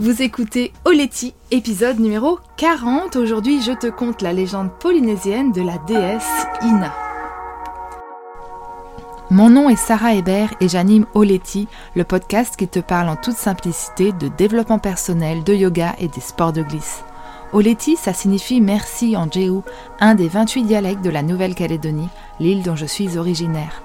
Vous écoutez Oleti, épisode numéro 40. Aujourd'hui, je te conte la légende polynésienne de la déesse Ina. Mon nom est Sarah Hébert et j'anime Oleti, le podcast qui te parle en toute simplicité de développement personnel, de yoga et des sports de glisse. Oleti, ça signifie merci en Jéhu, un des 28 dialectes de la Nouvelle-Calédonie, l'île dont je suis originaire.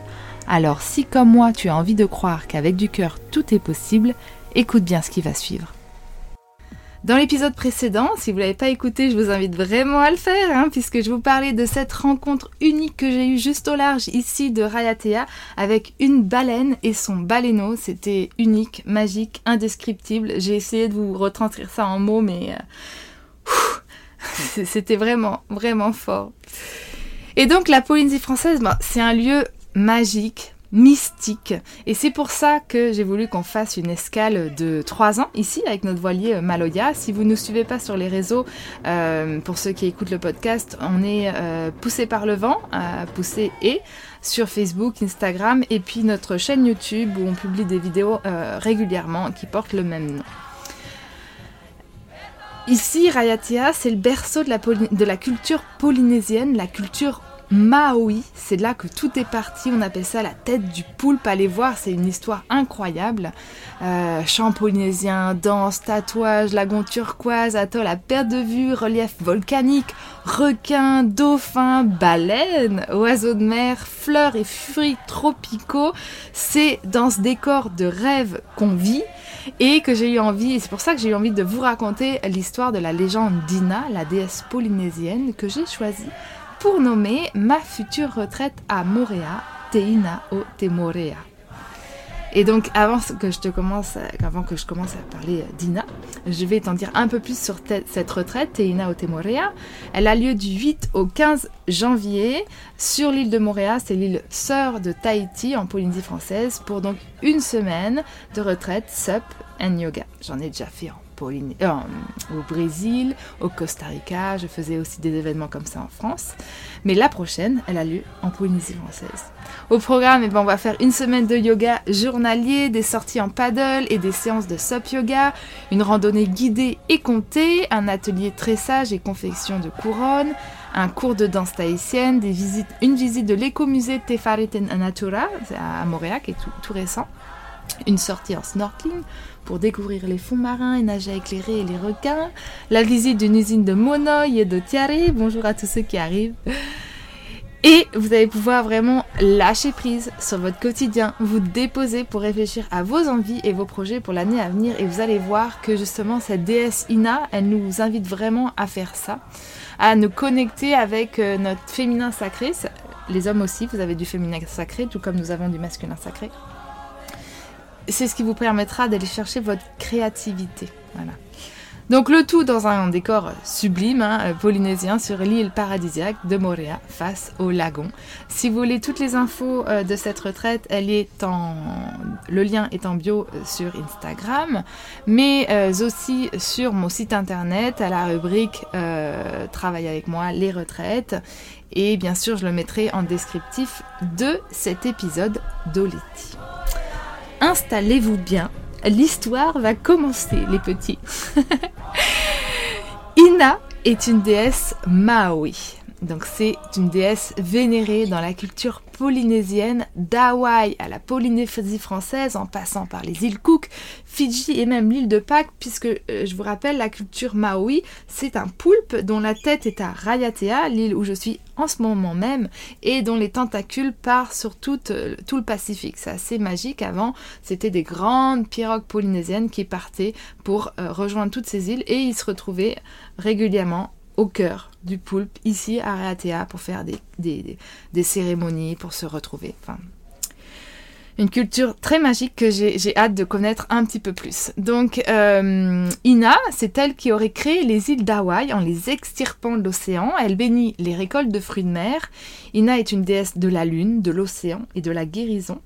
Alors si comme moi tu as envie de croire qu'avec du cœur tout est possible, écoute bien ce qui va suivre. Dans l'épisode précédent, si vous ne l'avez pas écouté, je vous invite vraiment à le faire, hein, puisque je vous parlais de cette rencontre unique que j'ai eue juste au large ici de Rayatea avec une baleine et son baleineau. C'était unique, magique, indescriptible. J'ai essayé de vous retranscrire ça en mots, mais euh, c'était vraiment, vraiment fort. Et donc la Polynésie française, bah, c'est un lieu magique, mystique. Et c'est pour ça que j'ai voulu qu'on fasse une escale de 3 ans ici avec notre voilier euh, Maloya. Si vous ne nous suivez pas sur les réseaux, euh, pour ceux qui écoutent le podcast, on est euh, poussé par le vent, poussé et sur Facebook, Instagram et puis notre chaîne YouTube où on publie des vidéos régulièrement qui portent le même nom. Ici, Rayatea, c'est le berceau de la, de la culture polynésienne, la culture Maui, c'est là que tout est parti, on appelle ça la tête du poulpe, allez voir, c'est une histoire incroyable. Euh, chant danse, tatouage, lagon turquoise, atoll à perte de vue, relief volcanique, requins, dauphins, baleines, oiseaux de mer, fleurs et fruits tropicaux. C'est dans ce décor de rêve qu'on vit et que j'ai eu envie, et c'est pour ça que j'ai eu envie de vous raconter l'histoire de la légende d'Ina, la déesse polynésienne que j'ai choisie pour nommer ma future retraite à Moréa, Teina o Temorea. Et donc avant que je te commence, avant que je commence à parler d'Ina, je vais t'en dire un peu plus sur cette retraite, Teina o Temorea. Elle a lieu du 8 au 15 janvier sur l'île de Moréa, c'est l'île sœur de Tahiti en Polynésie française, pour donc une semaine de retraite SUP and yoga. J'en ai déjà fait en euh, au Brésil, au Costa Rica. Je faisais aussi des événements comme ça en France. Mais la prochaine, elle a lieu en Polynésie française. Au programme, eh ben, on va faire une semaine de yoga journalier, des sorties en paddle et des séances de SUP yoga, une randonnée guidée et comptée, un atelier tressage et confection de couronnes, un cours de danse tahitienne, une visite de l'écomusée Tefareten Natura à Montréal, qui est tout récent, une sortie en snorkeling, pour découvrir les fonds marins et nager éclairés et les requins, la visite d'une usine de Monoï et de Tiare, bonjour à tous ceux qui arrivent. Et vous allez pouvoir vraiment lâcher prise sur votre quotidien, vous déposer pour réfléchir à vos envies et vos projets pour l'année à venir. Et vous allez voir que justement cette déesse Ina, elle nous invite vraiment à faire ça, à nous connecter avec euh, notre féminin sacré. Les hommes aussi, vous avez du féminin sacré, tout comme nous avons du masculin sacré c'est ce qui vous permettra d'aller chercher votre créativité. Voilà. Donc le tout dans un décor sublime, hein, polynésien, sur l'île paradisiaque de Moréa, face au lagon. Si vous voulez toutes les infos euh, de cette retraite, elle est en... le lien est en bio euh, sur Instagram, mais euh, aussi sur mon site internet à la rubrique Travaille avec moi, les retraites. Et bien sûr, je le mettrai en descriptif de cet épisode d'Oleti installez-vous bien. L'histoire va commencer, les petits. Ina est une déesse Maui. Donc c'est une déesse vénérée dans la culture polynésienne d'Hawaï à la Polynésie française en passant par les îles Cook, Fidji et même l'île de Pâques puisque euh, je vous rappelle la culture Maui c'est un poulpe dont la tête est à Rayatea, l'île où je suis en ce moment même et dont les tentacules partent sur tout, euh, le Pacifique. C'est assez magique. Avant c'était des grandes pirogues polynésiennes qui partaient pour euh, rejoindre toutes ces îles et ils se retrouvaient régulièrement au cœur du poulpe, ici à Ratea, pour faire des, des, cérémonies, pour se retrouver. Enfin, Une culture très magique que j'ai hâte de connaître un petit peu plus. Donc, euh, Ina, c'est elle qui aurait créé les îles d'Hawaï en les extirpant de l'océan. Elle bénit les récoltes de fruits de mer. Ina est une déesse de la lune, de l'océan et de la guérison.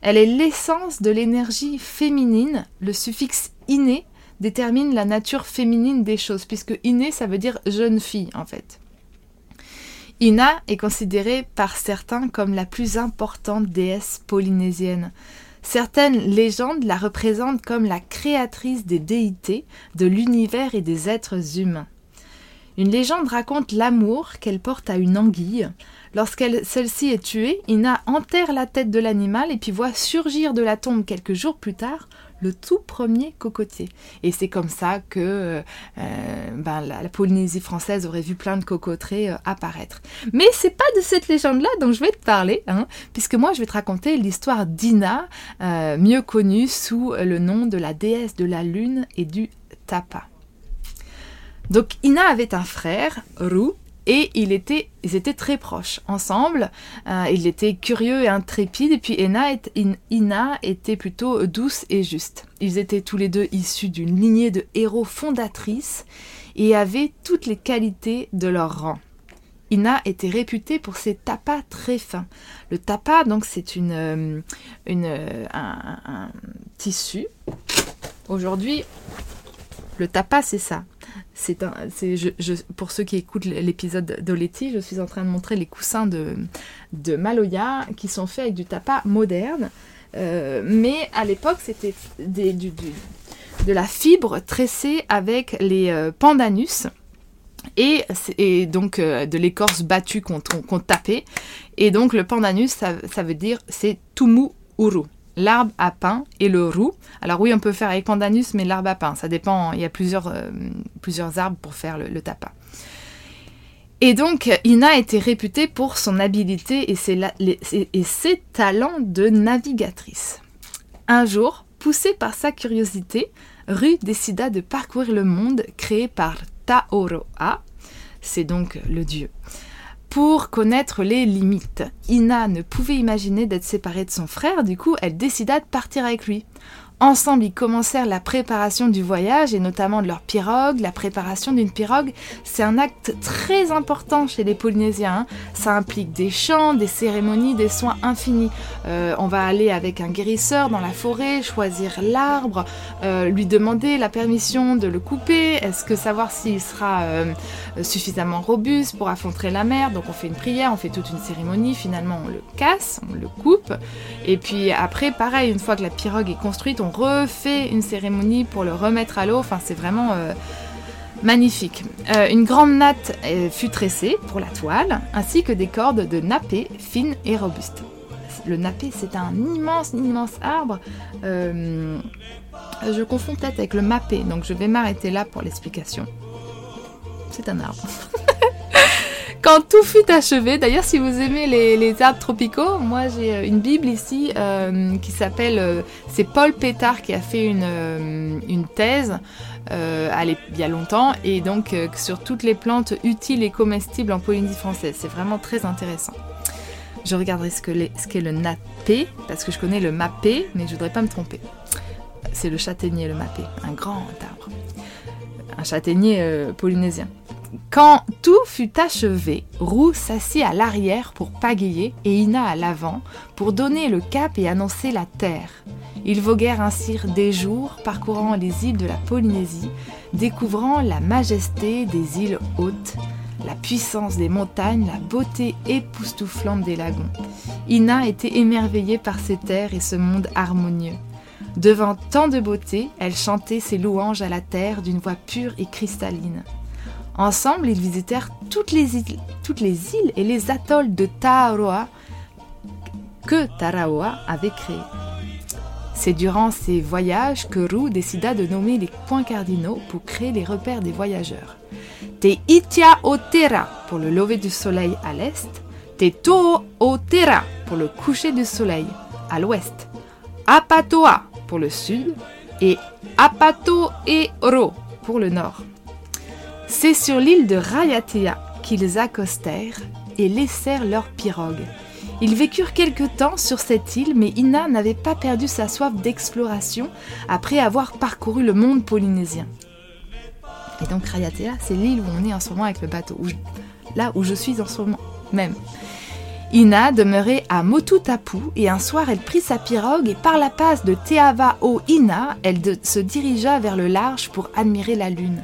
Elle est l'essence de l'énergie féminine. Le suffixe inné détermine la nature féminine des choses, puisque inné, ça veut dire jeune fille, en fait. Ina est considérée par certains comme la plus importante déesse polynésienne. Certaines légendes la représentent comme la créatrice des déités, de l'univers et des êtres humains. Une légende raconte l'amour qu'elle porte à une anguille. Lorsqu'elle celle-ci est tuée, Ina enterre la tête de l'animal et puis voit surgir de la tombe quelques jours plus tard le tout premier cocotier. Et c'est comme ça que euh, ben, la, Polynésie française aurait vu plein de cocoteraies euh, apparaître. Mais c'est pas de cette légende-là dont je vais te parler, hein, puisque moi je vais te raconter l'histoire d'Ina, euh, mieux connue sous le nom de la déesse de la lune et du tapa. Donc Ina avait un frère, Ru, et ils étaient très proches ensemble. Euh, il était curieux et intrépide, et puis Ina, était plutôt douce et juste. Ils étaient tous les deux issus d'une lignée de héros fondatrices et avaient toutes les qualités de leur rang. Ina était réputée pour ses tapas très fins. Le tapa, donc, c'est une, euh, euh, un, tissu. Aujourd'hui, le tapa, c'est ça c'est pour ceux qui écoutent l'épisode d'Oleti, je suis en train de montrer les coussins de, Maloya qui sont faits avec du tapas moderne. Euh, mais à l'époque, c'était de la fibre tressée avec les euh, pandanus. Et, donc euh, de l'écorce battue qu'on, qu'on tapait. Et donc le pandanus, ça, ça veut dire c'est tumu uru l'arbre à pain et le roux. Alors oui, on peut faire avec pandanus, mais l'arbre à pain, ça dépend. Il y a plusieurs, euh, arbres pour faire le, tapin. Et donc, Ina était réputée pour son habileté et ses, et ses talents de navigatrice. Un jour, poussée par sa curiosité, Ru décida de parcourir le monde créé par Taoroa, c'est donc le dieu pour connaître les limites. Ina ne pouvait imaginer d'être séparée de son frère, du coup elle décida de partir avec lui. Ensemble, ils commencèrent la préparation du voyage et notamment de leur pirogue. La préparation d'une pirogue, c'est un acte très important chez les Polynésiens. Hein. Ça implique des chants, des cérémonies, des soins infinis. Euh, on va aller avec un guérisseur dans la forêt, choisir l'arbre, euh, lui demander la permission de le couper. Est-ce que savoir s'il sera euh, suffisamment robuste pour affronter la mer? Donc on fait une prière, on fait toute une cérémonie. Finalement, on le casse, on le coupe. Et puis après, pareil, une fois que la pirogue est construite, on refait une cérémonie pour le remettre à l'eau. Enfin, c'est vraiment euh, magnifique. Euh, une grande natte euh, fut tressée pour la toile, ainsi que des cordes de nappé fines et robustes. Le nappé, c'est un immense, immense arbre. je confonds peut-être avec le mappé, donc je vais m'arrêter là pour l'explication. C'est un arbre. Quand tout fut achevé, d'ailleurs si vous aimez les, arbres tropicaux, moi j'ai euh, une Bible ici euh, qui s'appelle, euh, c'est Paul Pétard qui a fait une, une thèse il y a longtemps et donc sur toutes les plantes utiles et comestibles en Polynésie française. C'est vraiment très intéressant. Je regarderai ce qu'est ce le nappé, parce que je connais le mappé, mais je voudrais pas me tromper. C'est le châtaignier, le mappé, un grand arbre. Un châtaignier polynésien. Quand tout fut achevé, Roux s'assit à l'arrière pour pagayer et Ina à l'avant pour donner le cap et annoncer la terre. Ils voguèrent ainsi des jours, parcourant les îles de la Polynésie, découvrant la majesté des îles hautes, la puissance des montagnes, la beauté époustouflante des lagons. Ina était émerveillée par ces terres et ce monde harmonieux. Devant tant de beauté, elle chantait ses louanges à la terre d'une voix pure et cristalline. Ensemble, ils visitèrent toutes les îles, et les atolls de Tarawa que Tarawa avait créés. C'est durant ces voyages que Roux décida de nommer les points cardinaux pour créer les repères des voyageurs. Te Itia Otera pour le lever du soleil à l'est, Te To'o Otera pour le coucher du soleil à l'ouest, Apatoa pour le sud et Apato et Ro pour le nord. C'est sur l'île de Rayatea qu'ils accostèrent et laissèrent leur pirogue. Ils vécurent quelque temps sur cette île, mais Ina n'avait pas perdu sa soif d'exploration après avoir parcouru le monde polynésien. Et donc Rayatea, c'est l'île où on est en ce moment avec le bateau, là où je suis en ce moment même. Ina demeurait à Motutapu et un soir elle prit sa pirogue et par la passe de Teava o Ina, elle se dirigea vers le large pour admirer la lune.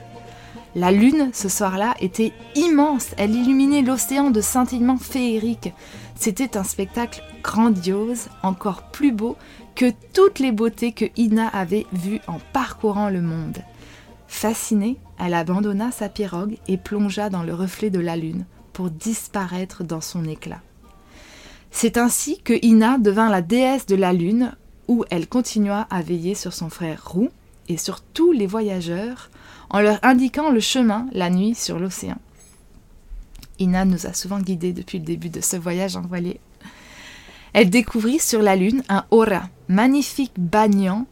La lune, ce soir-là, était immense, elle illuminait l'océan de scintillements féeriques. C'était un spectacle grandiose, encore plus beau que toutes les beautés que Ina avait vues en parcourant le monde. Fascinée, elle abandonna sa pirogue et plongea dans le reflet de la lune pour disparaître dans son éclat. C'est ainsi que Ina devint la déesse de la lune, où elle continua à veiller sur son frère Roux et sur tous les voyageurs, en leur indiquant le chemin la nuit sur l'océan. Ina nous a souvent guidés depuis le début de ce voyage en voilier. Elle découvrit sur la lune un aura, magnifique banyan.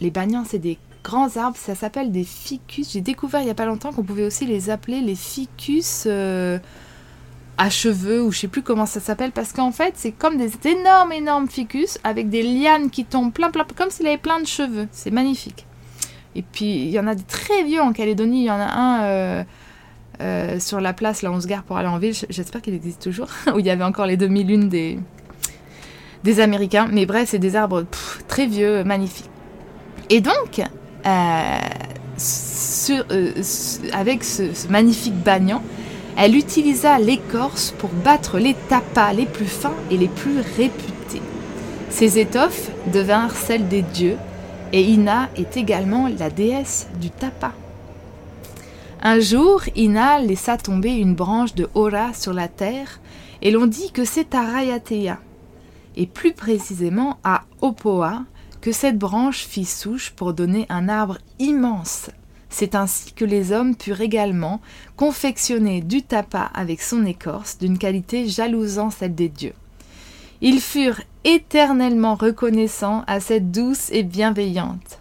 Les banyans, c'est des grands arbres, ça s'appelle des ficus. J'ai découvert il n'y a pas longtemps qu'on pouvait aussi les appeler les ficus euh, à cheveux, ou je sais plus comment ça s'appelle, parce qu'en fait, c'est comme des énormes, énormes ficus avec des lianes qui tombent plein, plein, comme s'il avait plein de cheveux. C'est magnifique. Et puis, il y en a des très vieux en Calédonie. Il y en a un euh, euh, sur la place, là, on se gare pour aller en ville. J'espère qu'il existe toujours, où il y avait encore les demi-lunes des, des Américains. Mais bref, c'est des arbres très vieux, magnifiques. Et donc, euh, avec ce, magnifique bagnan, elle utilisa l'écorce pour battre les tapas les plus fins et les plus réputés. Ces étoffes devinrent celles des dieux, et Ina est également la déesse du tapa. Un jour, Ina laissa tomber une branche de Hora sur la terre, et l'on dit que c'est à Rayatea, et plus précisément à Opoa, que cette branche fit souche pour donner un arbre immense. C'est ainsi que les hommes purent également confectionner du tapa avec son écorce d'une qualité jalousant celle des dieux. Ils furent éternellement reconnaissants à cette douce et bienveillante.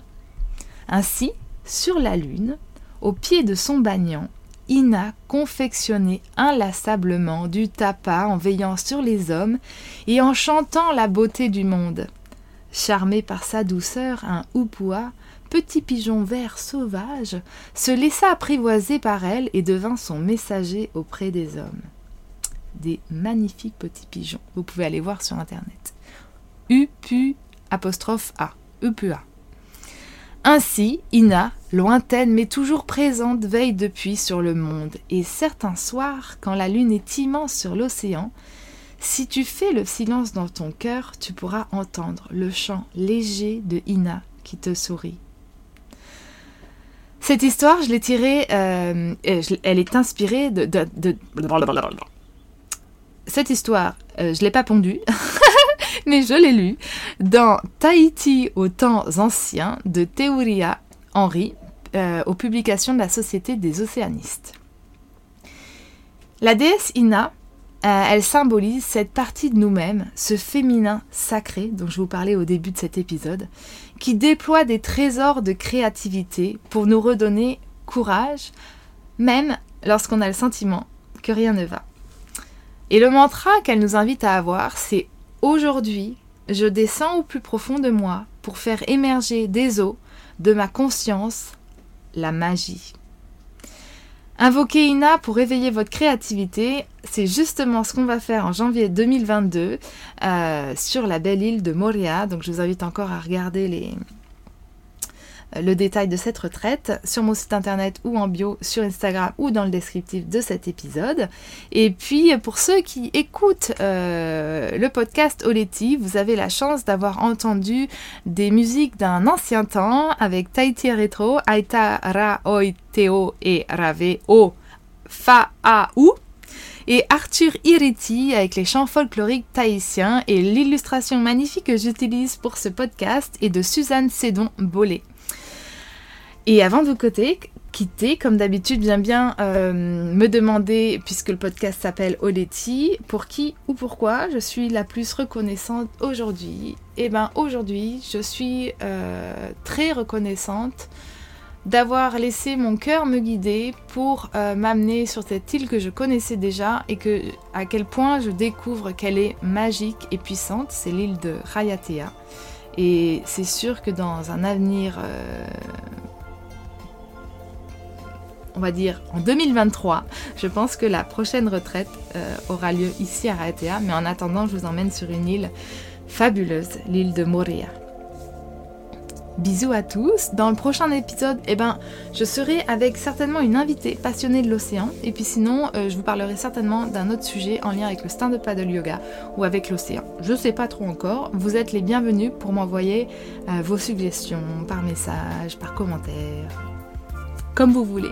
Ainsi, sur la lune, au pied de son bagnan, Ina confectionnait inlassablement du tapa en veillant sur les hommes et en chantant la beauté du monde. Charmé par sa douceur, un houpua, petit pigeon vert sauvage, se laissa apprivoiser par elle et devint son messager auprès des hommes. Des magnifiques petits pigeons. Vous pouvez aller voir sur internet. Upu apostrophe A. Ainsi, Ina, lointaine mais toujours présente, veille depuis sur le monde, et certains soirs, quand la lune est immense sur l'océan, si tu fais le silence dans ton cœur, tu pourras entendre le chant léger de Ina qui te sourit. Cette histoire, je l'ai tirée, euh, elle est inspirée de... Cette histoire, euh, je ne l'ai pas pondue, mais je l'ai lue dans Tahiti aux temps anciens de Théoria Henry, euh, aux publications de la Société des océanistes. La déesse Ina euh, elle symbolise cette partie de nous-mêmes, ce féminin sacré dont je vous parlais au début de cet épisode, qui déploie des trésors de créativité pour nous redonner courage, même lorsqu'on a le sentiment que rien ne va. Et le mantra qu'elle nous invite à avoir, c'est aujourd'hui, je descends au plus profond de moi pour faire émerger des eaux de ma conscience la magie. Invoquer Ina pour éveiller votre créativité, c'est justement ce qu'on va faire en janvier 2022 euh, sur la belle île de Moria. Donc je vous invite encore à regarder les, le détail de cette retraite sur mon site internet ou en bio sur Instagram ou dans le descriptif de cet épisode. Et puis pour ceux qui écoutent euh, le podcast Oleti, vous avez la chance d'avoir entendu des musiques d'un ancien temps avec Tahiti Retro, Aita Ra Oi Teo et Rave O Fa A et Arthur Iriti avec les chants folkloriques tahitiens et l'illustration magnifique que j'utilise pour ce podcast est de Suzanne Sédon Bollet. Et avant de vous quitter, comme d'habitude, j'aime bien euh, me demander, puisque le podcast s'appelle Oleti, pour qui ou pourquoi je suis la plus reconnaissante aujourd'hui. Et eh bien aujourd'hui, je suis euh, très reconnaissante d'avoir laissé mon cœur me guider pour euh, m'amener sur cette île que je connaissais déjà et que à quel point je découvre qu'elle est magique et puissante. C'est l'île de Rayatea. Et c'est sûr que dans un avenir, on va dire en 2023, je pense que la prochaine retraite euh, aura lieu ici à Rayatea. Mais en attendant, je vous emmène sur une île fabuleuse, l'île de Moria. Bisous à tous. Dans le prochain épisode, eh ben, je serai avec certainement une invitée passionnée de l'océan. Et puis sinon, euh, je vous parlerai certainement d'un autre sujet en lien avec le stand-up paddle yoga ou avec l'océan. Je sais pas trop encore. Vous êtes les bienvenus pour m'envoyer euh, vos suggestions par message, par commentaire, comme vous voulez.